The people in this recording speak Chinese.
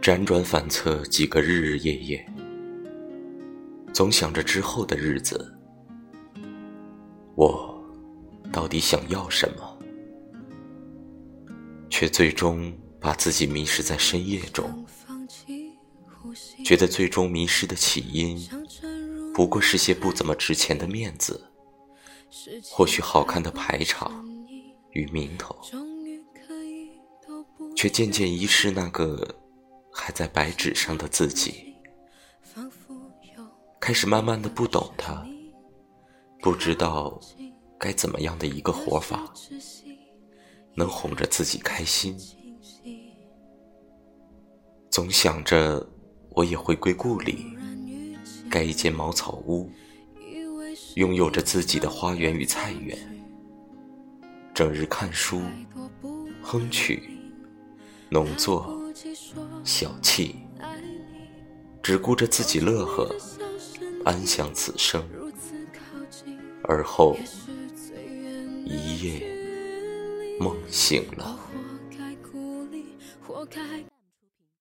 辗转反侧几个日日夜夜，总想着之后的日子，我到底想要什么？却最终把自己迷失在深夜中，觉得最终迷失的起因，不过是些不怎么值钱的面子，或许好看的排场与名头，却渐渐遗失那个。还在白纸上的自己，开始慢慢的不懂他，不知道该怎么样的一个活法，能哄着自己开心。总想着我也回归故里，盖一间茅草屋，拥有着自己的花园与菜园，整日看书、哼曲、农作。小气，只顾着自己乐呵，安享此生。而后一夜梦醒了。